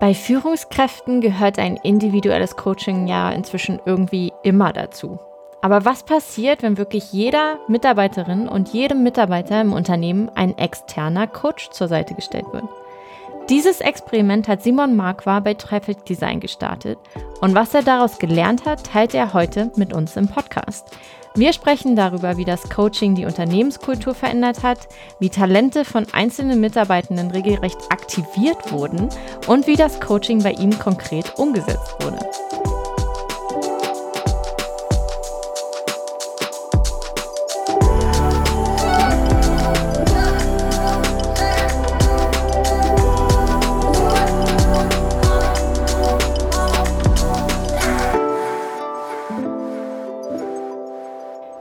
Bei Führungskräften gehört ein individuelles Coaching ja inzwischen irgendwie immer dazu. Aber was passiert, wenn wirklich jeder Mitarbeiterin und jedem Mitarbeiter im Unternehmen ein externer Coach zur Seite gestellt wird? Dieses Experiment hat Simon Marquardt bei Traffic Design gestartet und was er daraus gelernt hat, teilt er heute mit uns im Podcast. Wir sprechen darüber, wie das Coaching die Unternehmenskultur verändert hat, wie Talente von einzelnen Mitarbeitenden regelrecht aktiviert wurden und wie das Coaching bei ihm konkret umgesetzt wurde.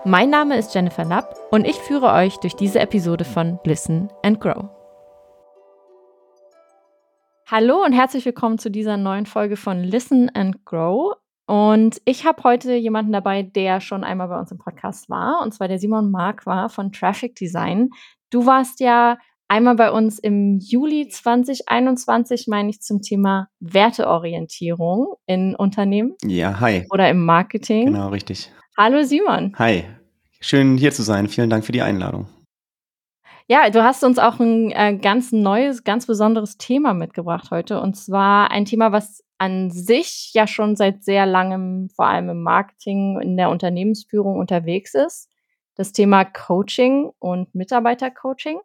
Mein Name ist Jennifer Lapp und ich führe euch durch diese Episode von Listen and Grow. Hallo und herzlich willkommen zu dieser neuen Folge von Listen and Grow. Und ich habe heute jemanden dabei, der schon einmal bei uns im Podcast war, und zwar der Simon Mark war von Traffic Design. Du warst ja einmal bei uns im Juli 2021, meine ich, zum Thema Werteorientierung in Unternehmen. Ja, hi. Oder im Marketing. Genau, richtig. Hallo Simon. Hi, Schön hier zu sein. Vielen Dank für die Einladung. Ja, du hast uns auch ein äh, ganz neues, ganz besonderes Thema mitgebracht heute. Und zwar ein Thema, was an sich ja schon seit sehr langem, vor allem im Marketing, in der Unternehmensführung unterwegs ist. Das Thema Coaching und Mitarbeitercoaching.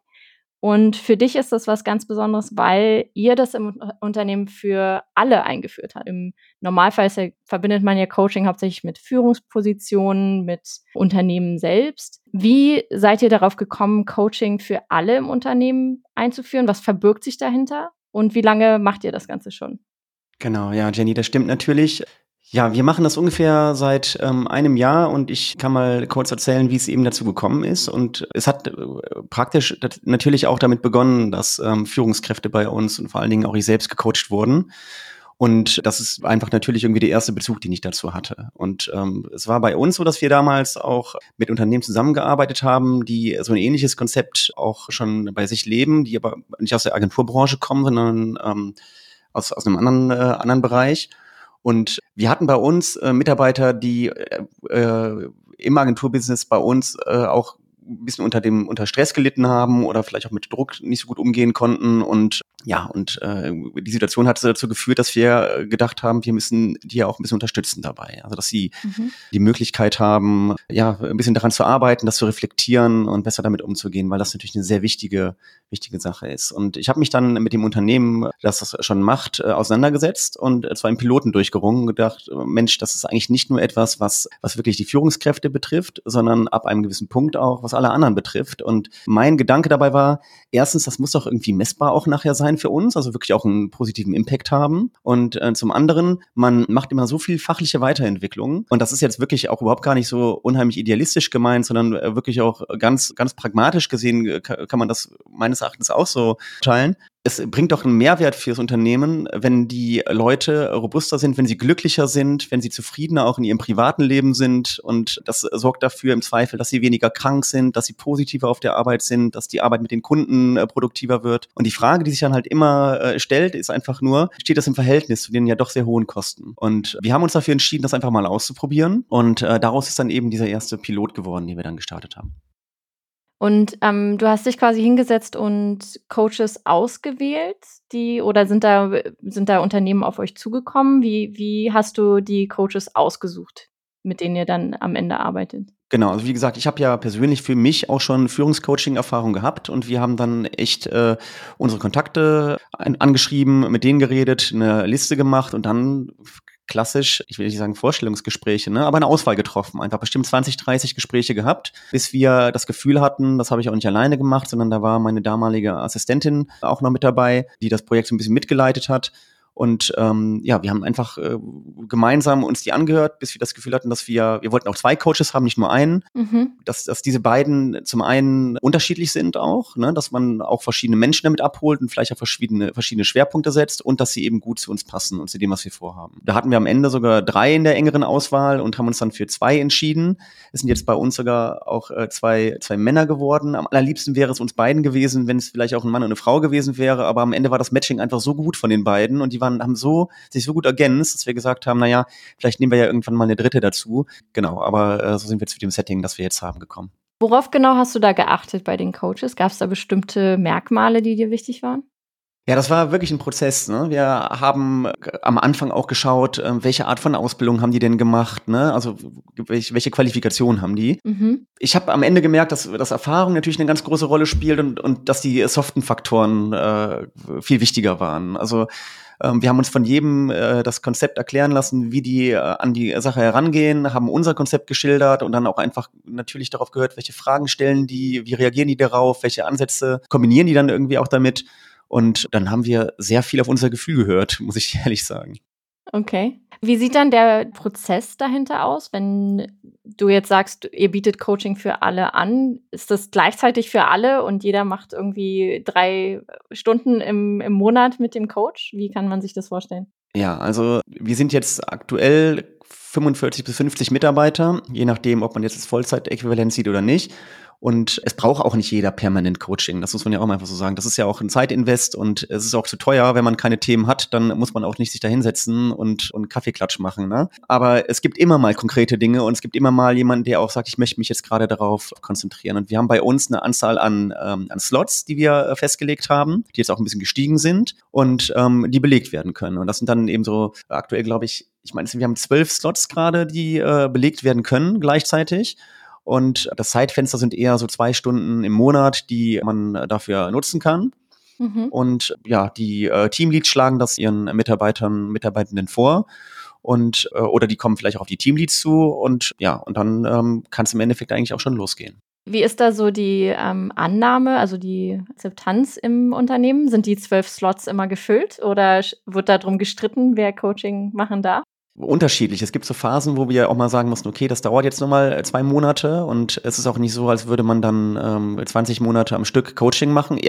Und für dich ist das was ganz Besonderes, weil ihr das im Unternehmen für alle eingeführt habt. Im Normalfall ja, verbindet man ja Coaching hauptsächlich mit Führungspositionen, mit Unternehmen selbst. Wie seid ihr darauf gekommen, Coaching für alle im Unternehmen einzuführen? Was verbirgt sich dahinter? Und wie lange macht ihr das Ganze schon? Genau, ja, Jenny, das stimmt natürlich. Ja, wir machen das ungefähr seit ähm, einem Jahr und ich kann mal kurz erzählen, wie es eben dazu gekommen ist. Und es hat äh, praktisch natürlich auch damit begonnen, dass ähm, Führungskräfte bei uns und vor allen Dingen auch ich selbst gecoacht wurden. Und das ist einfach natürlich irgendwie der erste Bezug, den ich dazu hatte. Und ähm, es war bei uns so, dass wir damals auch mit Unternehmen zusammengearbeitet haben, die so ein ähnliches Konzept auch schon bei sich leben, die aber nicht aus der Agenturbranche kommen, sondern ähm, aus, aus einem anderen, äh, anderen Bereich. Und wir hatten bei uns äh, Mitarbeiter, die äh, äh, im Agenturbusiness bei uns äh, auch ein bisschen unter dem unter Stress gelitten haben oder vielleicht auch mit Druck nicht so gut umgehen konnten. Und ja, und äh, die Situation hat dazu geführt, dass wir gedacht haben, wir müssen die ja auch ein bisschen unterstützen dabei. Also dass sie mhm. die Möglichkeit haben, ja, ein bisschen daran zu arbeiten, das zu reflektieren und besser damit umzugehen, weil das natürlich eine sehr wichtige, wichtige Sache ist. Und ich habe mich dann mit dem Unternehmen, das das schon macht, äh, auseinandergesetzt und zwar im Piloten durchgerungen und gedacht, Mensch, das ist eigentlich nicht nur etwas, was, was wirklich die Führungskräfte betrifft, sondern ab einem gewissen Punkt auch, was alle anderen betrifft. Und mein Gedanke dabei war, erstens, das muss doch irgendwie messbar auch nachher sein für uns, also wirklich auch einen positiven Impact haben. Und äh, zum anderen, man macht immer so viel fachliche Weiterentwicklung. Und das ist jetzt wirklich auch überhaupt gar nicht so unheimlich idealistisch gemeint, sondern äh, wirklich auch ganz, ganz pragmatisch gesehen äh, kann man das meines Erachtens auch so teilen es bringt doch einen Mehrwert fürs Unternehmen, wenn die Leute robuster sind, wenn sie glücklicher sind, wenn sie zufriedener auch in ihrem privaten Leben sind. Und das sorgt dafür im Zweifel, dass sie weniger krank sind, dass sie positiver auf der Arbeit sind, dass die Arbeit mit den Kunden äh, produktiver wird. Und die Frage, die sich dann halt immer äh, stellt, ist einfach nur, steht das im Verhältnis zu den ja doch sehr hohen Kosten? Und wir haben uns dafür entschieden, das einfach mal auszuprobieren. Und äh, daraus ist dann eben dieser erste Pilot geworden, den wir dann gestartet haben. Und ähm, du hast dich quasi hingesetzt und Coaches ausgewählt, die oder sind da sind da Unternehmen auf euch zugekommen? Wie wie hast du die Coaches ausgesucht, mit denen ihr dann am Ende arbeitet? Genau, also wie gesagt, ich habe ja persönlich für mich auch schon Führungscoaching-Erfahrung gehabt und wir haben dann echt äh, unsere Kontakte an, angeschrieben, mit denen geredet, eine Liste gemacht und dann klassisch, ich will nicht sagen Vorstellungsgespräche, ne, aber eine Auswahl getroffen. Einfach bestimmt 20, 30 Gespräche gehabt, bis wir das Gefühl hatten, das habe ich auch nicht alleine gemacht, sondern da war meine damalige Assistentin auch noch mit dabei, die das Projekt so ein bisschen mitgeleitet hat. Und ähm, ja, wir haben einfach äh, gemeinsam uns die angehört, bis wir das Gefühl hatten, dass wir, wir wollten auch zwei Coaches haben, nicht nur einen, mhm. dass, dass diese beiden zum einen unterschiedlich sind auch, ne, dass man auch verschiedene Menschen damit abholt und vielleicht auch verschiedene, verschiedene Schwerpunkte setzt und dass sie eben gut zu uns passen und zu dem, was wir vorhaben. Da hatten wir am Ende sogar drei in der engeren Auswahl und haben uns dann für zwei entschieden. Es sind jetzt bei uns sogar auch äh, zwei, zwei Männer geworden. Am allerliebsten wäre es uns beiden gewesen, wenn es vielleicht auch ein Mann und eine Frau gewesen wäre, aber am Ende war das Matching einfach so gut von den beiden und die waren waren, haben so, sich so gut ergänzt, dass wir gesagt haben, naja, vielleicht nehmen wir ja irgendwann mal eine dritte dazu. Genau, aber äh, so sind wir zu dem Setting, das wir jetzt haben, gekommen. Worauf genau hast du da geachtet bei den Coaches? Gab es da bestimmte Merkmale, die dir wichtig waren? Ja, das war wirklich ein Prozess. Ne? Wir haben äh, am Anfang auch geschaut, äh, welche Art von Ausbildung haben die denn gemacht, ne? Also welche, welche Qualifikation haben die? Mhm. Ich habe am Ende gemerkt, dass, dass Erfahrung natürlich eine ganz große Rolle spielt und, und dass die soften Faktoren äh, viel wichtiger waren. Also ähm, wir haben uns von jedem äh, das Konzept erklären lassen, wie die äh, an die Sache herangehen, haben unser Konzept geschildert und dann auch einfach natürlich darauf gehört, welche Fragen stellen die, wie reagieren die darauf, welche Ansätze kombinieren die dann irgendwie auch damit. Und dann haben wir sehr viel auf unser Gefühl gehört, muss ich ehrlich sagen. Okay. Wie sieht dann der Prozess dahinter aus, wenn du jetzt sagst, ihr bietet Coaching für alle an? Ist das gleichzeitig für alle und jeder macht irgendwie drei Stunden im, im Monat mit dem Coach? Wie kann man sich das vorstellen? Ja, also wir sind jetzt aktuell 45 bis 50 Mitarbeiter, je nachdem, ob man jetzt das Vollzeitäquivalent sieht oder nicht. Und es braucht auch nicht jeder permanent Coaching. Das muss man ja auch mal einfach so sagen. Das ist ja auch ein Zeitinvest und es ist auch zu teuer. Wenn man keine Themen hat, dann muss man auch nicht sich da hinsetzen und, und Kaffeeklatsch machen. Ne? Aber es gibt immer mal konkrete Dinge und es gibt immer mal jemanden, der auch sagt, ich möchte mich jetzt gerade darauf konzentrieren. Und wir haben bei uns eine Anzahl an, ähm, an Slots, die wir äh, festgelegt haben, die jetzt auch ein bisschen gestiegen sind und ähm, die belegt werden können. Und das sind dann eben so aktuell, glaube ich, ich meine, wir haben zwölf Slots gerade, die äh, belegt werden können gleichzeitig. Und das Zeitfenster sind eher so zwei Stunden im Monat, die man dafür nutzen kann. Mhm. Und ja, die äh, Teamleads schlagen das ihren Mitarbeitern, Mitarbeitenden vor und äh, oder die kommen vielleicht auch auf die Teamleads zu und ja, und dann ähm, kann es im Endeffekt eigentlich auch schon losgehen. Wie ist da so die ähm, Annahme, also die Akzeptanz im Unternehmen? Sind die zwölf Slots immer gefüllt oder wird darum gestritten, wer Coaching machen darf? Unterschiedlich. Es gibt so Phasen, wo wir auch mal sagen mussten, okay, das dauert jetzt nochmal zwei Monate und es ist auch nicht so, als würde man dann ähm, 20 Monate am Stück Coaching machen.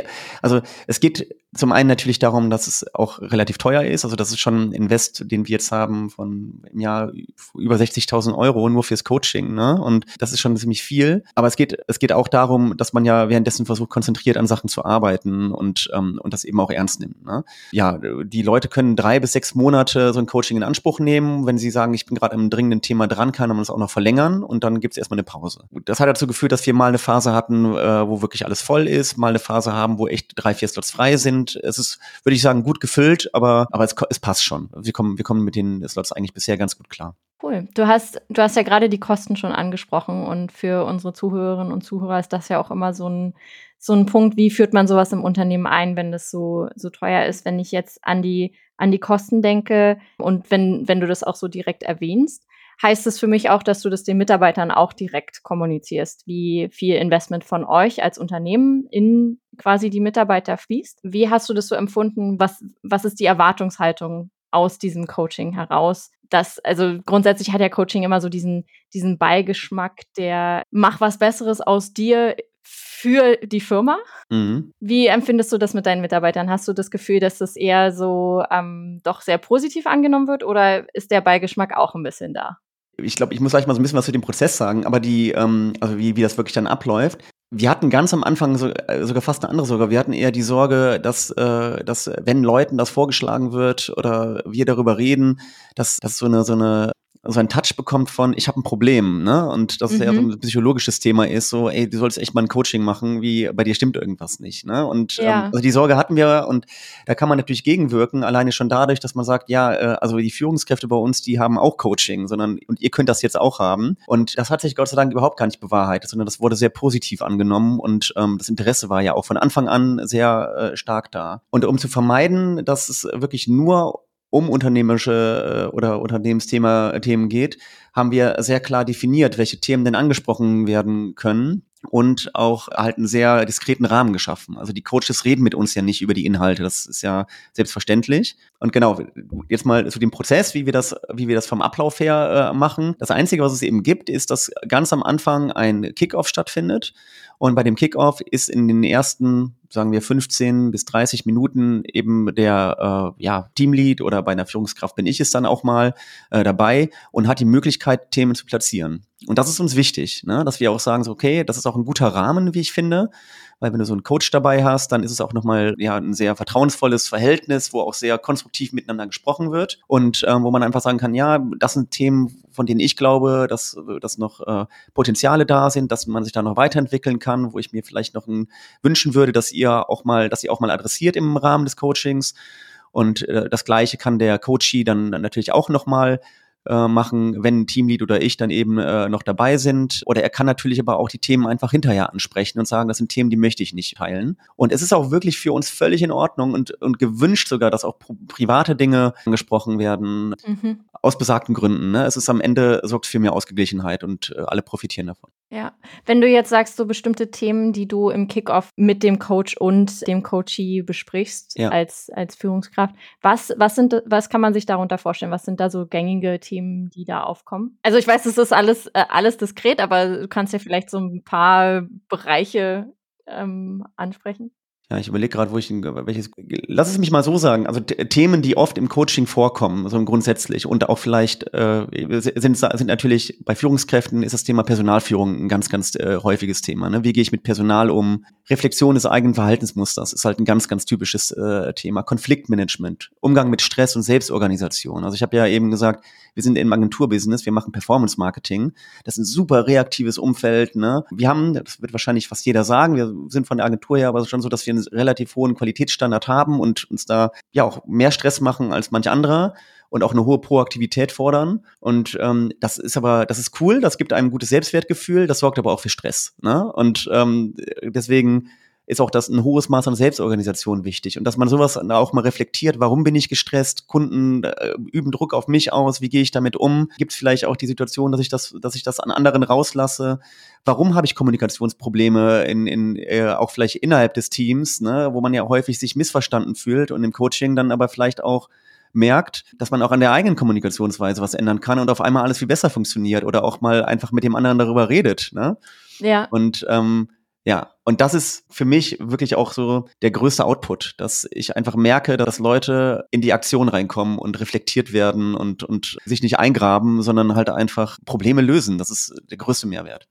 Also es geht zum einen natürlich darum, dass es auch relativ teuer ist. Also das ist schon ein Invest, den wir jetzt haben von im Jahr über 60.000 Euro nur fürs Coaching. Ne? Und das ist schon ziemlich viel. Aber es geht, es geht auch darum, dass man ja währenddessen versucht, konzentriert an Sachen zu arbeiten und, ähm, und das eben auch ernst nimmt. Ne? Ja, die Leute können drei bis sechs Monate so ein Coaching in Anspruch nehmen. Wenn sie sagen, ich bin gerade im dringenden Thema dran, kann man es auch noch verlängern und dann gibt es erstmal eine Pause. Das hat dazu geführt, dass wir mal eine Phase hatten, äh, wo wirklich alles voll ist, mal eine Phase haben, wo echt drei, vier Slots frei sind sind. Es ist, würde ich sagen, gut gefüllt, aber, aber es, es passt schon. Wir kommen, wir kommen mit den Slots eigentlich bisher ganz gut klar. Cool. Du hast, du hast ja gerade die Kosten schon angesprochen und für unsere Zuhörerinnen und Zuhörer ist das ja auch immer so ein, so ein Punkt, wie führt man sowas im Unternehmen ein, wenn das so, so teuer ist, wenn ich jetzt an die, an die Kosten denke und wenn, wenn du das auch so direkt erwähnst heißt es für mich auch, dass du das den Mitarbeitern auch direkt kommunizierst, wie viel Investment von euch als Unternehmen in quasi die Mitarbeiter fließt. Wie hast du das so empfunden? Was, was ist die Erwartungshaltung aus diesem Coaching heraus? Das, also grundsätzlich hat ja Coaching immer so diesen, diesen Beigeschmack, der mach was Besseres aus dir für die Firma. Mhm. Wie empfindest du das mit deinen Mitarbeitern? Hast du das Gefühl, dass das eher so ähm, doch sehr positiv angenommen wird oder ist der Beigeschmack auch ein bisschen da? Ich glaube, ich muss gleich mal so ein bisschen was zu dem Prozess sagen, aber die, ähm, also wie, wie das wirklich dann abläuft. Wir hatten ganz am Anfang so, äh, sogar fast eine andere Sorge. Wir hatten eher die Sorge, dass, äh, dass wenn Leuten das vorgeschlagen wird oder wir darüber reden, dass, dass so eine, so eine so einen Touch bekommt von, ich habe ein Problem, ne? Und das mhm. ja so mhm. ein psychologisches Thema ist, so, ey, du sollst echt mal ein Coaching machen, wie bei dir stimmt irgendwas nicht, ne? Und ja. ähm, also die Sorge hatten wir und da kann man natürlich gegenwirken, alleine schon dadurch, dass man sagt, ja, äh, also die Führungskräfte bei uns, die haben auch Coaching, sondern und ihr könnt das jetzt auch haben. Und das hat sich Gott sei Dank überhaupt gar nicht bewahrheitet, sondern das wurde sehr positiv angenommen und ähm, das Interesse war ja auch von Anfang an sehr äh, stark da. Und um zu vermeiden, dass es wirklich nur um unternehmerische äh, oder Unternehmensthema Themen geht, haben wir sehr klar definiert, welche Themen denn angesprochen werden können und auch halt einen sehr diskreten Rahmen geschaffen. Also die Coaches reden mit uns ja nicht über die Inhalte, das ist ja selbstverständlich. Und genau, jetzt mal zu dem Prozess, wie wir das, wie wir das vom Ablauf her äh, machen. Das Einzige, was es eben gibt, ist, dass ganz am Anfang ein Kickoff stattfindet. Und bei dem Kickoff ist in den ersten, sagen wir, 15 bis 30 Minuten eben der äh, ja, Teamlead oder bei einer Führungskraft bin ich es dann auch mal äh, dabei und hat die Möglichkeit, Themen zu platzieren. Und das ist uns wichtig, ne? dass wir auch sagen, so, okay, das ist auch ein guter Rahmen, wie ich finde weil wenn du so einen Coach dabei hast, dann ist es auch nochmal ja, ein sehr vertrauensvolles Verhältnis, wo auch sehr konstruktiv miteinander gesprochen wird und ähm, wo man einfach sagen kann, ja, das sind Themen, von denen ich glaube, dass, dass noch äh, Potenziale da sind, dass man sich da noch weiterentwickeln kann, wo ich mir vielleicht noch ein, wünschen würde, dass ihr auch mal, dass ihr auch mal adressiert im Rahmen des Coachings. Und äh, das Gleiche kann der Coachie dann natürlich auch nochmal äh, machen, wenn ein Teamlead oder ich dann eben äh, noch dabei sind. Oder er kann natürlich aber auch die Themen einfach hinterher ansprechen und sagen, das sind Themen, die möchte ich nicht teilen. Und es ist auch wirklich für uns völlig in Ordnung und, und gewünscht sogar, dass auch private Dinge angesprochen werden. Mhm. Aus besagten Gründen. Ne? Es ist am Ende, sorgt für mehr Ausgeglichenheit und äh, alle profitieren davon. Ja, wenn du jetzt sagst, so bestimmte Themen, die du im Kickoff mit dem Coach und dem Coachee besprichst ja. als, als Führungskraft, was, was sind, was kann man sich darunter vorstellen? Was sind da so gängige Themen, die da aufkommen? Also ich weiß, das ist alles, äh, alles diskret, aber du kannst ja vielleicht so ein paar Bereiche ähm, ansprechen. Ja, ich überlege gerade, wo ich welches. Lass es mich mal so sagen. Also Themen, die oft im Coaching vorkommen, so grundsätzlich und auch vielleicht äh, sind, sind natürlich bei Führungskräften ist das Thema Personalführung ein ganz, ganz äh, häufiges Thema. Ne? Wie gehe ich mit Personal um? Reflexion des eigenen Verhaltensmusters ist halt ein ganz, ganz typisches äh, Thema. Konfliktmanagement, Umgang mit Stress und Selbstorganisation. Also ich habe ja eben gesagt, wir sind im Agenturbusiness, wir machen Performance Marketing. Das ist ein super reaktives Umfeld. Ne? Wir haben, das wird wahrscheinlich fast jeder sagen, wir sind von der Agentur her aber schon so, dass wir einen relativ hohen Qualitätsstandard haben und uns da ja auch mehr Stress machen als manch anderer und auch eine hohe Proaktivität fordern. Und ähm, das ist aber, das ist cool, das gibt einem gutes Selbstwertgefühl, das sorgt aber auch für Stress. Ne? Und ähm, deswegen ist auch das ein hohes Maß an Selbstorganisation wichtig und dass man sowas auch mal reflektiert, warum bin ich gestresst, Kunden äh, üben Druck auf mich aus, wie gehe ich damit um? Gibt es vielleicht auch die Situation, dass ich das, dass ich das an anderen rauslasse? Warum habe ich Kommunikationsprobleme in, in äh, auch vielleicht innerhalb des Teams, ne, wo man ja häufig sich missverstanden fühlt und im Coaching dann aber vielleicht auch merkt, dass man auch an der eigenen Kommunikationsweise was ändern kann und auf einmal alles viel besser funktioniert oder auch mal einfach mit dem anderen darüber redet. Ne? Ja. Und ähm, ja, und das ist für mich wirklich auch so der größte Output, dass ich einfach merke, dass Leute in die Aktion reinkommen und reflektiert werden und, und sich nicht eingraben, sondern halt einfach Probleme lösen. Das ist der größte Mehrwert.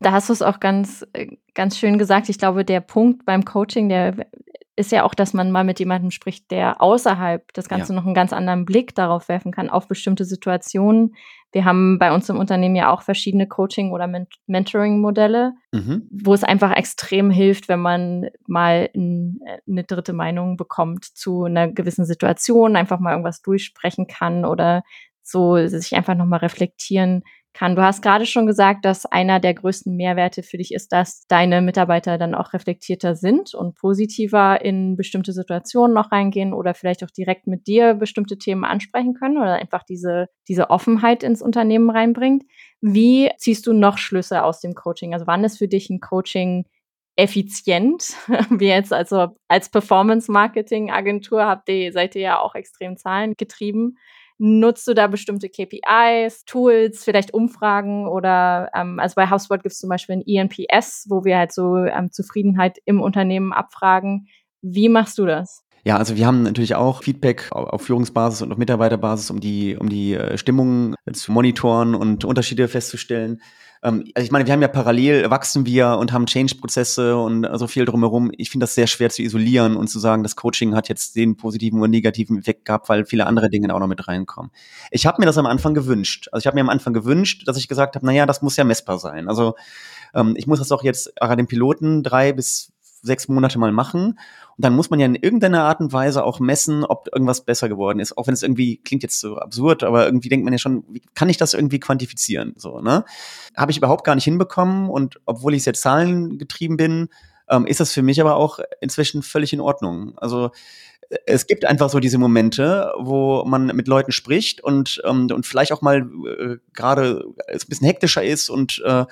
Da hast du es auch ganz, ganz schön gesagt. Ich glaube, der Punkt beim Coaching, der ist ja auch, dass man mal mit jemandem spricht, der außerhalb das Ganze ja. noch einen ganz anderen Blick darauf werfen kann, auf bestimmte Situationen. Wir haben bei uns im Unternehmen ja auch verschiedene Coaching- oder Ment Mentoring-Modelle, mhm. wo es einfach extrem hilft, wenn man mal ein, eine dritte Meinung bekommt zu einer gewissen Situation, einfach mal irgendwas durchsprechen kann oder so sich einfach nochmal reflektieren kann. Du hast gerade schon gesagt, dass einer der größten Mehrwerte für dich ist, dass deine Mitarbeiter dann auch reflektierter sind und positiver in bestimmte Situationen noch reingehen oder vielleicht auch direkt mit dir bestimmte Themen ansprechen können oder einfach diese, diese Offenheit ins Unternehmen reinbringt. Wie ziehst du noch Schlüsse aus dem Coaching? Also wann ist für dich ein Coaching effizient? Wie jetzt also als Performance Marketing Agentur habt ihr, seid ihr ja auch extrem zahlengetrieben. Nutzt du da bestimmte KPIs, Tools, vielleicht Umfragen oder ähm, also bei HubSpot gibt es zum Beispiel ein ENPS, wo wir halt so ähm, Zufriedenheit im Unternehmen abfragen. Wie machst du das? Ja, also wir haben natürlich auch Feedback auf Führungsbasis und auf Mitarbeiterbasis, um die, um die äh, Stimmung zu monitoren und Unterschiede festzustellen ähm, also ich meine, wir haben ja parallel, wachsen wir und haben Change-Prozesse und so viel drumherum. Ich finde das sehr schwer zu isolieren und zu sagen, das Coaching hat jetzt den positiven oder negativen Effekt gehabt, weil viele andere Dinge auch noch mit reinkommen. Ich habe mir das am Anfang gewünscht. Also ich habe mir am Anfang gewünscht, dass ich gesagt habe, naja, das muss ja messbar sein. Also ähm, ich muss das auch jetzt gerade den Piloten drei bis sechs Monate mal machen. Und dann muss man ja in irgendeiner Art und Weise auch messen, ob irgendwas besser geworden ist. Auch wenn es irgendwie klingt jetzt so absurd, aber irgendwie denkt man ja schon, wie kann ich das irgendwie quantifizieren? So, ne? Habe ich überhaupt gar nicht hinbekommen. Und obwohl ich jetzt zahlengetrieben bin, ähm, ist das für mich aber auch inzwischen völlig in Ordnung. Also äh, es gibt einfach so diese Momente, wo man mit Leuten spricht und, ähm, und vielleicht auch mal äh, gerade ein bisschen hektischer ist und äh,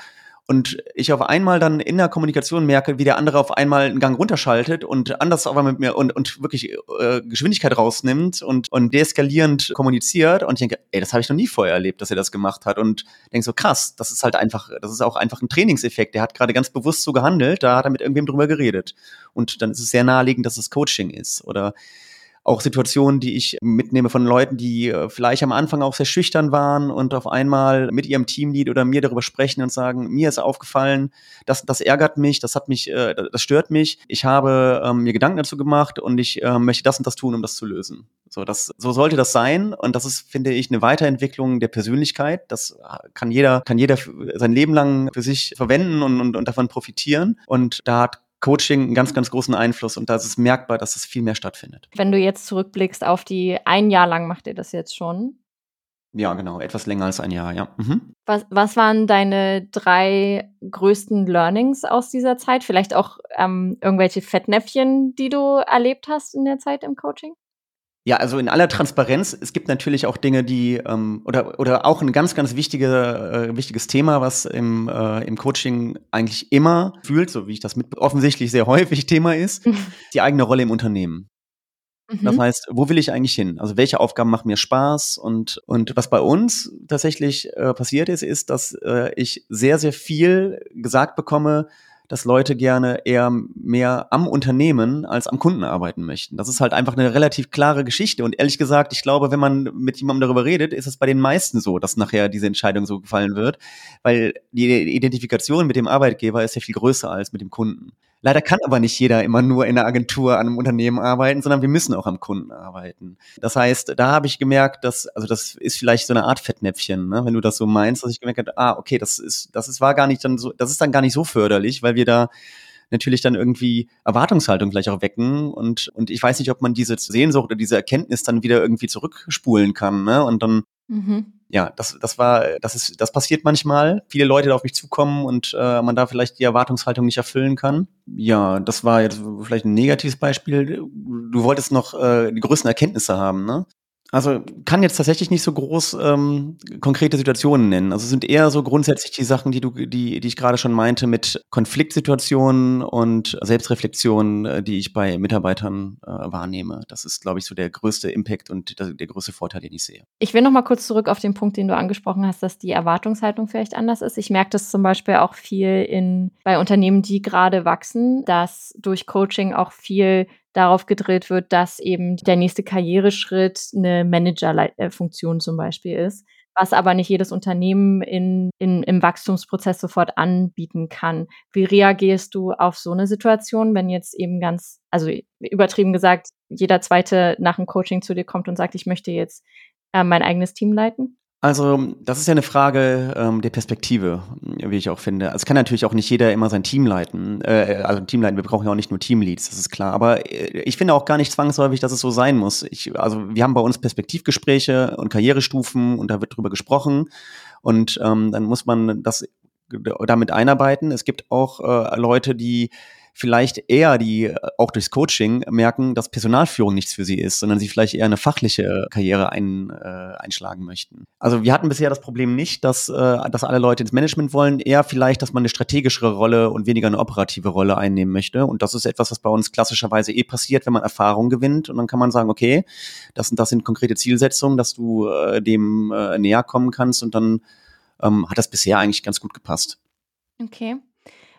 und ich auf einmal dann in der Kommunikation merke, wie der andere auf einmal einen Gang runterschaltet und anders aber mit mir und, und wirklich äh, Geschwindigkeit rausnimmt und, und deeskalierend kommuniziert und ich denke, ey, das habe ich noch nie vorher erlebt, dass er das gemacht hat und denke so, krass, das ist halt einfach, das ist auch einfach ein Trainingseffekt. Der hat gerade ganz bewusst so gehandelt, da hat er mit irgendwem drüber geredet. Und dann ist es sehr naheliegend, dass es Coaching ist oder auch Situationen, die ich mitnehme von Leuten, die äh, vielleicht am Anfang auch sehr schüchtern waren und auf einmal mit ihrem Teamlead oder mir darüber sprechen und sagen, mir ist aufgefallen, das, das ärgert mich, das hat mich, äh, das stört mich. Ich habe ähm, mir Gedanken dazu gemacht und ich äh, möchte das und das tun, um das zu lösen. So, das, so sollte das sein. Und das ist, finde ich, eine Weiterentwicklung der Persönlichkeit. Das kann jeder, kann jeder sein Leben lang für sich verwenden und, und, und davon profitieren. Und da hat Coaching einen ganz, ganz großen Einfluss und da ist es merkbar, dass es viel mehr stattfindet. Wenn du jetzt zurückblickst auf die, ein Jahr lang macht ihr das jetzt schon? Ja, genau, etwas länger als ein Jahr, ja. Mhm. Was, was waren deine drei größten Learnings aus dieser Zeit? Vielleicht auch ähm, irgendwelche Fettnäpfchen, die du erlebt hast in der Zeit im Coaching? Ja, also in aller Transparenz, es gibt natürlich auch Dinge, die ähm, oder oder auch ein ganz ganz wichtige, äh, wichtiges Thema, was im äh, im Coaching eigentlich immer fühlt, so wie ich das mit offensichtlich sehr häufig Thema ist, die eigene Rolle im Unternehmen. Mhm. Das heißt, wo will ich eigentlich hin? Also welche Aufgaben machen mir Spaß? Und und was bei uns tatsächlich äh, passiert ist, ist, dass äh, ich sehr sehr viel gesagt bekomme dass Leute gerne eher mehr am Unternehmen als am Kunden arbeiten möchten. Das ist halt einfach eine relativ klare Geschichte. Und ehrlich gesagt, ich glaube, wenn man mit jemandem darüber redet, ist es bei den meisten so, dass nachher diese Entscheidung so gefallen wird, weil die Identifikation mit dem Arbeitgeber ist ja viel größer als mit dem Kunden. Leider kann aber nicht jeder immer nur in einer Agentur an einem Unternehmen arbeiten, sondern wir müssen auch am Kunden arbeiten. Das heißt, da habe ich gemerkt, dass, also das ist vielleicht so eine Art Fettnäpfchen, ne? wenn du das so meinst, dass ich gemerkt habe, ah, okay, das ist, das ist, war gar nicht dann so, das ist dann gar nicht so förderlich, weil wir da natürlich dann irgendwie Erwartungshaltung vielleicht auch wecken und, und ich weiß nicht, ob man diese Sehnsucht oder diese Erkenntnis dann wieder irgendwie zurückspulen kann, ne? Und dann mhm ja, das, das war, das ist, das passiert manchmal. Viele Leute auf mich zukommen und äh, man da vielleicht die Erwartungshaltung nicht erfüllen kann. Ja, das war jetzt vielleicht ein negatives Beispiel. Du wolltest noch äh, die größten Erkenntnisse haben, ne? Also kann jetzt tatsächlich nicht so groß ähm, konkrete Situationen nennen. Also es sind eher so grundsätzlich die Sachen, die du, die, die ich gerade schon meinte, mit Konfliktsituationen und Selbstreflexion, äh, die ich bei Mitarbeitern äh, wahrnehme. Das ist, glaube ich, so der größte Impact und der, der größte Vorteil, den ich sehe. Ich will noch mal kurz zurück auf den Punkt, den du angesprochen hast, dass die Erwartungshaltung vielleicht anders ist. Ich merke das zum Beispiel auch viel in bei Unternehmen, die gerade wachsen, dass durch Coaching auch viel darauf gedrillt wird, dass eben der nächste Karriereschritt eine Managerfunktion zum Beispiel ist, was aber nicht jedes Unternehmen in, in, im Wachstumsprozess sofort anbieten kann. Wie reagierst du auf so eine Situation, wenn jetzt eben ganz, also übertrieben gesagt, jeder zweite nach dem Coaching zu dir kommt und sagt, ich möchte jetzt äh, mein eigenes Team leiten? Also, das ist ja eine Frage ähm, der Perspektive, wie ich auch finde. Also, es kann natürlich auch nicht jeder immer sein Team leiten. Äh, also, Team leiten, wir brauchen ja auch nicht nur Teamleads, das ist klar. Aber äh, ich finde auch gar nicht zwangsläufig, dass es so sein muss. Ich, also, wir haben bei uns Perspektivgespräche und Karrierestufen und da wird drüber gesprochen. Und ähm, dann muss man das damit einarbeiten. Es gibt auch äh, Leute, die vielleicht eher die äh, auch durchs Coaching merken, dass Personalführung nichts für sie ist, sondern sie vielleicht eher eine fachliche Karriere ein, äh, einschlagen möchten. Also wir hatten bisher das Problem nicht, dass, äh, dass alle Leute ins Management wollen, eher vielleicht, dass man eine strategischere Rolle und weniger eine operative Rolle einnehmen möchte. Und das ist etwas, was bei uns klassischerweise eh passiert, wenn man Erfahrung gewinnt. Und dann kann man sagen, okay, das sind, das sind konkrete Zielsetzungen, dass du äh, dem äh, näher kommen kannst. Und dann ähm, hat das bisher eigentlich ganz gut gepasst. Okay.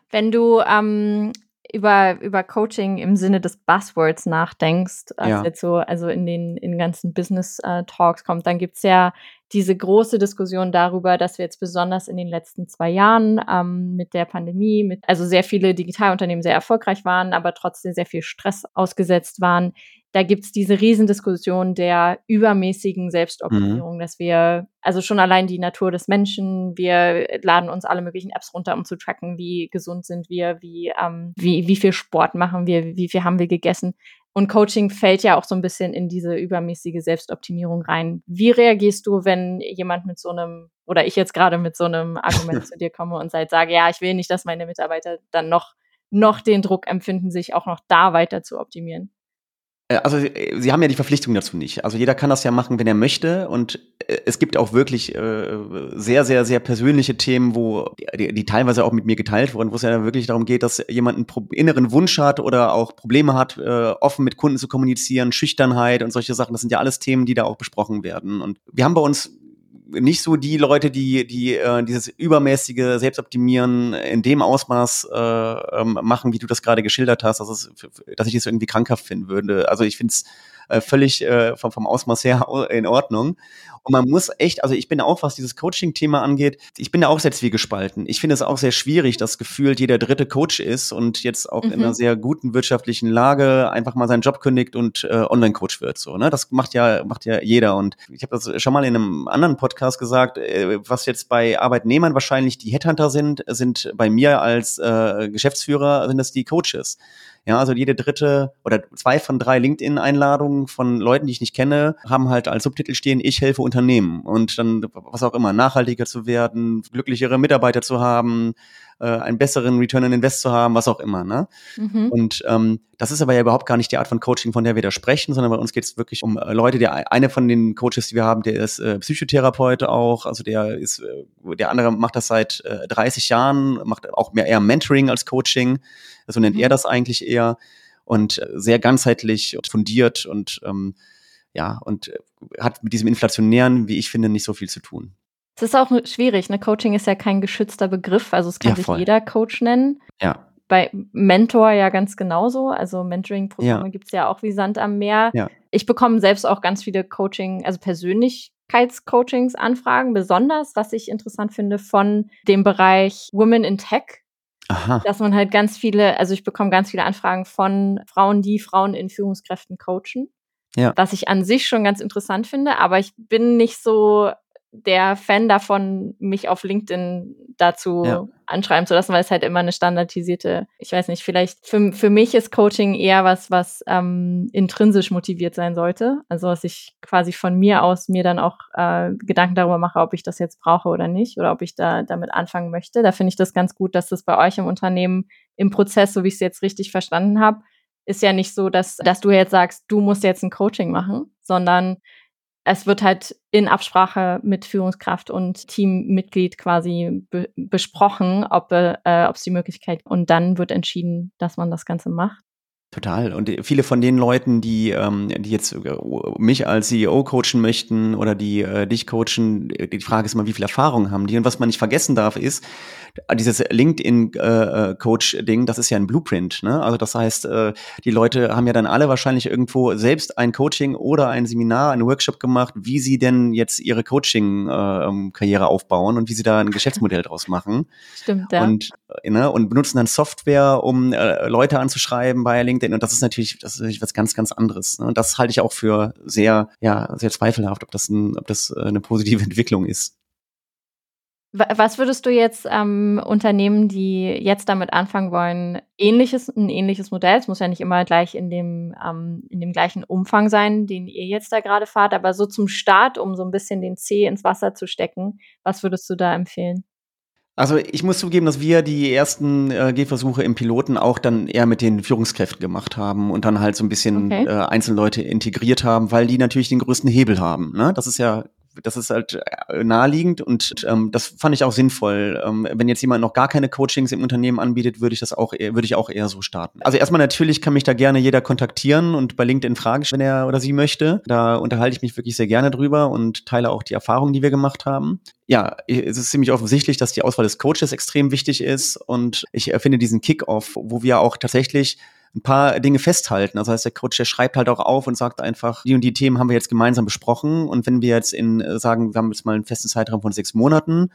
Wenn du ähm, über, über Coaching im Sinne des Buzzwords nachdenkst, als ja. jetzt so, also in den in ganzen Business-Talks äh, kommt, dann gibt's ja diese große Diskussion darüber, dass wir jetzt besonders in den letzten zwei Jahren ähm, mit der Pandemie, mit, also sehr viele Digitalunternehmen sehr erfolgreich waren, aber trotzdem sehr viel Stress ausgesetzt waren, da gibt's diese Riesendiskussion der übermäßigen Selbstoptimierung, mhm. dass wir, also schon allein die Natur des Menschen, wir laden uns alle möglichen Apps runter, um zu tracken, wie gesund sind wir, wie, ähm, wie, wie viel Sport machen wir, wie viel haben wir gegessen. Und Coaching fällt ja auch so ein bisschen in diese übermäßige Selbstoptimierung rein. Wie reagierst du, wenn jemand mit so einem, oder ich jetzt gerade mit so einem Argument zu dir komme und sage, ja, ich will nicht, dass meine Mitarbeiter dann noch, noch den Druck empfinden, sich auch noch da weiter zu optimieren? Äh, also äh, sie haben ja die Verpflichtung dazu nicht. Also jeder kann das ja machen, wenn er möchte. Und äh, es gibt auch wirklich äh, sehr, sehr, sehr persönliche Themen, wo die, die teilweise auch mit mir geteilt wurden, wo es ja wirklich darum geht, dass jemand einen inneren Wunsch hat oder auch Probleme hat, äh, offen mit Kunden zu kommunizieren, Schüchternheit und solche Sachen. Das sind ja alles Themen, die da auch besprochen werden. Und wir haben bei uns nicht so die Leute, die, die äh, dieses übermäßige Selbstoptimieren in dem Ausmaß äh, ähm, machen, wie du das gerade geschildert hast, dass, es, dass ich das irgendwie krankhaft finden würde. Also ich finde es äh, völlig äh, vom, vom Ausmaß her in Ordnung. Und man muss echt, also ich bin auch, was dieses Coaching-Thema angeht, ich bin da auch sehr zwiegespalten. Ich finde es auch sehr schwierig, dass gefühlt jeder dritte Coach ist und jetzt auch mhm. in einer mhm. sehr guten wirtschaftlichen Lage einfach mal seinen Job kündigt und äh, Online-Coach wird. So, ne? Das macht ja, macht ja jeder. Und ich habe das schon mal in einem anderen Podcast gesagt, äh, was jetzt bei Arbeitnehmern wahrscheinlich die Headhunter sind, sind bei mir als äh, Geschäftsführer, sind das die Coaches. Ja, also jede dritte oder zwei von drei LinkedIn-Einladungen von Leuten, die ich nicht kenne, haben halt als Subtitel stehen, ich helfe Unternehmen. Und dann, was auch immer, nachhaltiger zu werden, glücklichere Mitarbeiter zu haben, äh, einen besseren Return on Invest zu haben, was auch immer. Ne? Mhm. Und ähm, das ist aber ja überhaupt gar nicht die Art von Coaching, von der wir da sprechen, sondern bei uns geht es wirklich um äh, Leute, der eine von den Coaches, die wir haben, der ist äh, Psychotherapeut auch, also der ist, äh, der andere macht das seit äh, 30 Jahren, macht auch mehr eher Mentoring als Coaching, so nennt mhm. er das eigentlich eher und äh, sehr ganzheitlich und fundiert und ähm, ja, und äh, hat mit diesem Inflationären, wie ich finde, nicht so viel zu tun. Es ist auch schwierig, ne? Coaching ist ja kein geschützter Begriff, also es kann ja, sich jeder Coach nennen. Ja. Bei Mentor ja ganz genauso. Also Mentoring-Programme ja. gibt es ja auch wie Sand am Meer. Ja. Ich bekomme selbst auch ganz viele Coaching, also Persönlichkeitscoachings Anfragen, besonders, was ich interessant finde, von dem Bereich Women in Tech. Aha. Dass man halt ganz viele, also ich bekomme ganz viele Anfragen von Frauen, die Frauen in Führungskräften coachen. Ja. Was ich an sich schon ganz interessant finde, aber ich bin nicht so der Fan davon, mich auf LinkedIn dazu ja. anschreiben zu lassen, weil es halt immer eine standardisierte, ich weiß nicht, vielleicht für, für mich ist Coaching eher was, was ähm, intrinsisch motiviert sein sollte. Also dass ich quasi von mir aus mir dann auch äh, Gedanken darüber mache, ob ich das jetzt brauche oder nicht oder ob ich da damit anfangen möchte. Da finde ich das ganz gut, dass das bei euch im Unternehmen im Prozess, so wie ich es jetzt richtig verstanden habe, ist ja nicht so, dass, dass du jetzt sagst, du musst jetzt ein Coaching machen, sondern es wird halt in Absprache mit Führungskraft und Teammitglied quasi be besprochen, ob äh, es die Möglichkeit und dann wird entschieden, dass man das Ganze macht. Total. Und viele von den Leuten, die, ähm, die jetzt mich als CEO coachen möchten oder die äh, dich coachen, die Frage ist immer, wie viel Erfahrung haben die? Und was man nicht vergessen darf, ist, dieses LinkedIn-Coach-Ding, äh, das ist ja ein Blueprint. Ne? Also das heißt, äh, die Leute haben ja dann alle wahrscheinlich irgendwo selbst ein Coaching oder ein Seminar, einen Workshop gemacht, wie sie denn jetzt ihre Coaching-Karriere aufbauen und wie sie da ein Geschäftsmodell draus machen. Stimmt, ja. Und, äh, ne, und benutzen dann Software, um äh, Leute anzuschreiben bei LinkedIn. Und das ist natürlich, das ist natürlich was ganz, ganz anderes. Ne? Und das halte ich auch für sehr, ja, sehr zweifelhaft, ob das, ein, ob das eine positive Entwicklung ist. Was würdest du jetzt ähm, Unternehmen, die jetzt damit anfangen wollen, ähnliches, ein ähnliches Modell, es muss ja nicht immer gleich in dem, ähm, in dem gleichen Umfang sein, den ihr jetzt da gerade fahrt, aber so zum Start, um so ein bisschen den Zeh ins Wasser zu stecken, was würdest du da empfehlen? Also ich muss zugeben, dass wir die ersten äh, Gehversuche im Piloten auch dann eher mit den Führungskräften gemacht haben und dann halt so ein bisschen okay. äh, Einzelleute integriert haben, weil die natürlich den größten Hebel haben. Ne? Das ist ja das ist halt äh, naheliegend und ähm, das fand ich auch sinnvoll. Ähm, wenn jetzt jemand noch gar keine Coachings im Unternehmen anbietet, würde ich das auch, würde ich auch eher so starten. Also erstmal natürlich kann mich da gerne jeder kontaktieren und bei LinkedIn fragen, wenn er oder sie möchte. Da unterhalte ich mich wirklich sehr gerne drüber und teile auch die Erfahrungen, die wir gemacht haben. Ja, es ist ziemlich offensichtlich, dass die Auswahl des Coaches extrem wichtig ist und ich finde diesen Kick-off, wo wir auch tatsächlich ein paar Dinge festhalten. Also heißt, der Coach, der schreibt halt auch auf und sagt einfach, die und die Themen haben wir jetzt gemeinsam besprochen. Und wenn wir jetzt in äh, sagen, wir haben jetzt mal einen festen Zeitraum von sechs Monaten,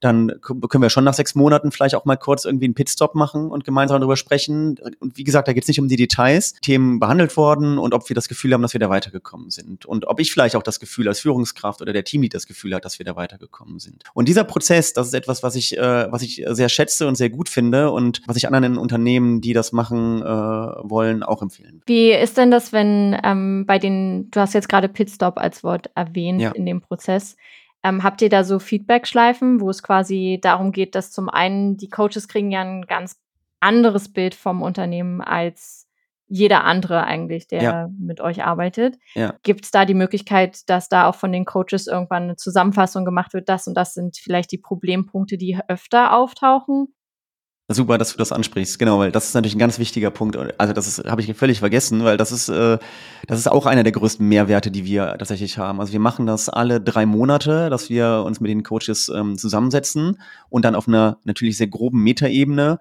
dann können wir schon nach sechs Monaten vielleicht auch mal kurz irgendwie einen Pitstop machen und gemeinsam darüber sprechen. Und wie gesagt, da geht es nicht um die Details, Themen behandelt worden und ob wir das Gefühl haben, dass wir da weitergekommen sind. Und ob ich vielleicht auch das Gefühl als Führungskraft oder der Teamlead das Gefühl hat, dass wir da weitergekommen sind. Und dieser Prozess, das ist etwas, was ich, äh, was ich sehr schätze und sehr gut finde und was ich anderen Unternehmen, die das machen äh, wollen, auch empfehlen. Wie ist denn das, wenn ähm, bei den, du hast jetzt gerade Pitstop als Wort erwähnt ja. in dem Prozess, ähm, habt ihr da so Feedback-Schleifen, wo es quasi darum geht, dass zum einen die Coaches kriegen ja ein ganz anderes Bild vom Unternehmen als jeder andere eigentlich, der Ja. mit euch arbeitet. Ja. Gibt es da die Möglichkeit, dass da auch von den Coaches irgendwann eine Zusammenfassung gemacht wird, das und das sind vielleicht die Problempunkte, die öfter auftauchen? Super, dass du das ansprichst, genau, weil das ist natürlich ein ganz wichtiger Punkt. Also das habe ich völlig vergessen, weil das ist, äh, das ist auch einer der größten Mehrwerte, die wir tatsächlich haben. Also wir machen das alle drei Monate, dass wir uns mit den Coaches ähm, zusammensetzen und dann auf einer natürlich sehr groben Metaebene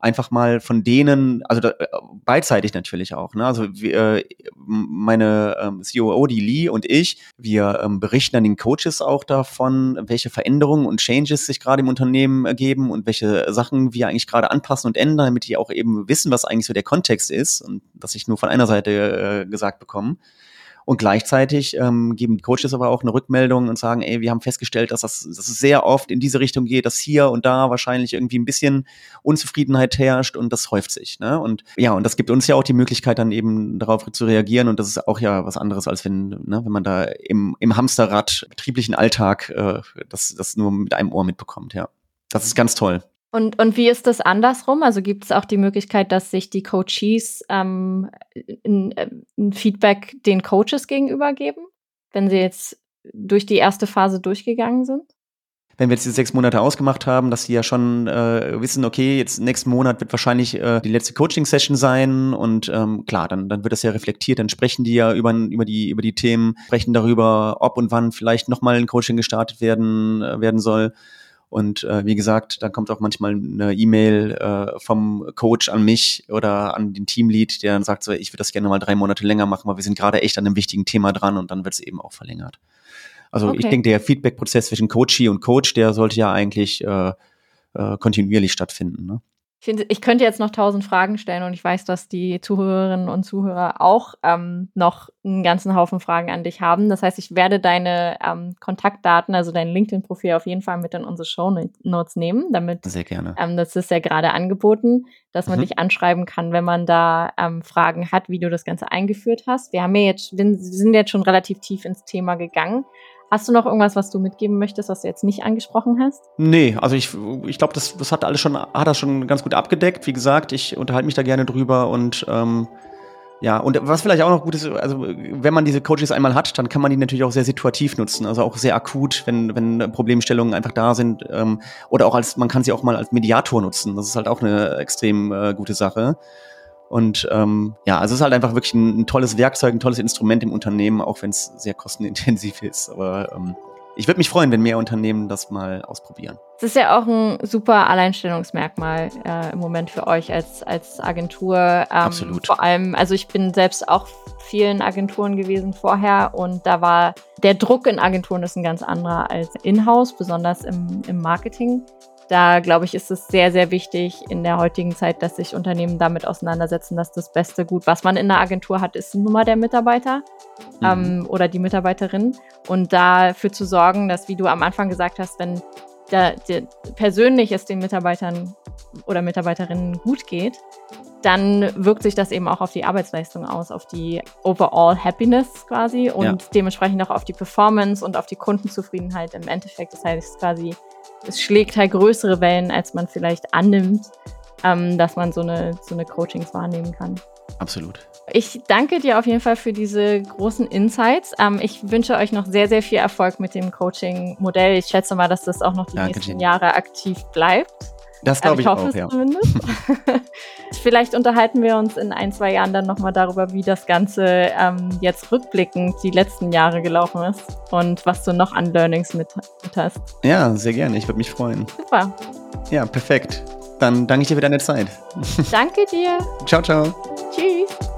einfach mal von denen, also da, äh, beidseitig natürlich auch. Ne? Also wir, äh, meine ähm, COO, die Lee und ich, wir ähm, berichten an den Coaches auch davon, welche Veränderungen und Changes sich gerade im Unternehmen ergeben und welche Sachen wir eigentlich gerade anpassen und ändern, damit die auch eben wissen, was eigentlich so der Kontext ist und dass ich nur von einer Seite äh, gesagt bekommen. Und gleichzeitig ähm, geben die Coaches aber auch eine Rückmeldung und sagen, ey, wir haben festgestellt, dass, das, dass es sehr oft in diese Richtung geht, dass hier und da wahrscheinlich irgendwie ein bisschen Unzufriedenheit herrscht und das häuft sich. Ne? Und ja, und das gibt uns ja auch die Möglichkeit, dann eben darauf zu reagieren. Und das ist auch ja was anderes, als wenn, ne, wenn man da im, im Hamsterrad betrieblichen Alltag äh, das, das nur mit einem Ohr mitbekommt, ja. Das ist ganz toll. Und, und wie ist das andersrum? Also gibt es auch die Möglichkeit, dass sich die Coaches ähm, ein, ein Feedback den Coaches gegenüber geben, wenn sie jetzt durch die erste Phase durchgegangen sind? wenn wir jetzt die sechs Monate ausgemacht haben, dass sie ja schon äh, wissen, okay, jetzt nächsten Monat wird wahrscheinlich äh, die letzte Coaching-Session sein und ähm, klar, dann, dann wird das ja reflektiert, dann sprechen die ja über, über, die, über die Themen, sprechen darüber, ob und wann vielleicht nochmal ein Coaching gestartet werden, äh, werden soll. Und äh, wie gesagt, dann kommt auch manchmal eine E-Mail äh, vom Coach an mich oder an den Teamlead, der dann sagt so, ich würde das gerne mal drei Monate länger machen, weil wir sind gerade echt an einem wichtigen Thema dran und dann wird es eben auch verlängert. Also okay. ich denke, der Feedback-Prozess zwischen Coachee und Coach, der sollte ja eigentlich äh, äh, kontinuierlich stattfinden. Ne? Ich, finde, ich könnte jetzt noch tausend Fragen stellen und ich weiß, dass die Zuhörerinnen und Zuhörer auch ähm, noch einen ganzen Haufen Fragen an dich haben. Das heißt, ich werde deine ähm, Kontaktdaten, also dein LinkedIn-Profil auf jeden Fall mit in unsere Show Notes nehmen, damit sehr gerne. Ähm, das ist ja gerade angeboten, dass man mhm. dich anschreiben kann, wenn man da ähm, Fragen hat, wie du das Ganze eingeführt hast. Wir haben ja jetzt, wir sind jetzt schon relativ tief ins Thema gegangen. Hast du noch irgendwas, was du mitgeben möchtest, was du jetzt nicht angesprochen hast? Nee, also ich, ich glaube, das, das hat alles schon, hat das schon ganz gut abgedeckt. Wie gesagt, ich unterhalte mich da gerne drüber und ähm, ja, und was vielleicht auch noch gut ist, also wenn man diese Coaches einmal hat, dann kann man die natürlich auch sehr situativ nutzen, also auch sehr akut, wenn, wenn Problemstellungen einfach da sind. Ähm, oder auch als, man kann sie auch mal als Mediator nutzen. Das ist halt auch eine extrem äh, gute Sache. Und ähm, ja, also es ist halt einfach wirklich ein, ein, tolles Werkzeug, ein tolles Instrument im Unternehmen, auch wenn es sehr kostenintensiv ist. Aber ähm, ich würde mich freuen, wenn mehr Unternehmen das mal ausprobieren. Es ist ja auch ein super Alleinstellungsmerkmal äh, im Moment für euch als, als Agentur. Ähm, Absolut. Vor allem, also ich bin selbst auch vielen Agenturen gewesen vorher und da war der Druck in Agenturen ist ein ganz anderer als in-house, besonders im, im Marketing. Da glaube ich, ist es sehr, sehr wichtig in der heutigen Zeit, dass sich Unternehmen damit auseinandersetzen, dass das beste Gut, was man in der Agentur hat, ist Nummer der Mitarbeiter mhm. ähm, oder die Mitarbeiterin. Und dafür zu sorgen, dass, wie du am Anfang gesagt hast, wenn da, der, persönlich es den Mitarbeitern oder Mitarbeiterinnen gut geht, dann wirkt sich das eben auch auf die Arbeitsleistung aus, auf die Overall Happiness quasi und ja. dementsprechend auch auf die Performance und auf die Kundenzufriedenheit im Endeffekt. Das heißt quasi, es schlägt halt größere Wellen, als man vielleicht annimmt, ähm, dass man so eine, so eine Coachings wahrnehmen kann. Absolut. Ich danke dir auf jeden Fall für diese großen Insights. Ähm, ich wünsche euch noch sehr, sehr viel Erfolg mit dem Coaching-Modell. Ich schätze mal, dass das auch noch die danke nächsten Jenny. Jahre aktiv bleibt. Das glaube ich, ich hoffe auch, ja. zumindest. Vielleicht unterhalten wir uns in ein, zwei Jahren dann nochmal darüber, wie das Ganze ähm, jetzt rückblickend die letzten Jahre gelaufen ist und was du noch an Learnings mit, mit hast. Ja, sehr gerne. Ich würde mich freuen. Super. Ja, perfekt. Dann danke ich dir für deine Zeit. Danke dir. ciao, ciao. Tschüss.